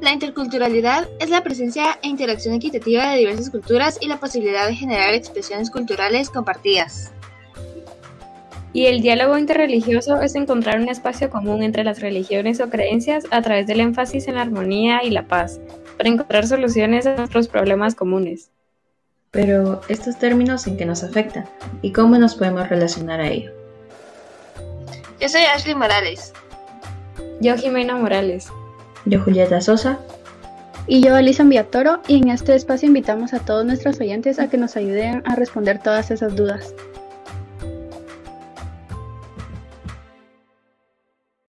La interculturalidad es la presencia e interacción equitativa de diversas culturas y la posibilidad de generar expresiones culturales compartidas. Y el diálogo interreligioso es encontrar un espacio común entre las religiones o creencias a través del énfasis en la armonía y la paz, para encontrar soluciones a nuestros problemas comunes. Pero, ¿estos términos en qué nos afectan? ¿Y cómo nos podemos relacionar a ello? Yo soy Ashley Morales. Yo Jimena Morales. Yo Julieta Sosa. Y yo Alison Viatoro y en este espacio invitamos a todos nuestros oyentes a que nos ayuden a responder todas esas dudas.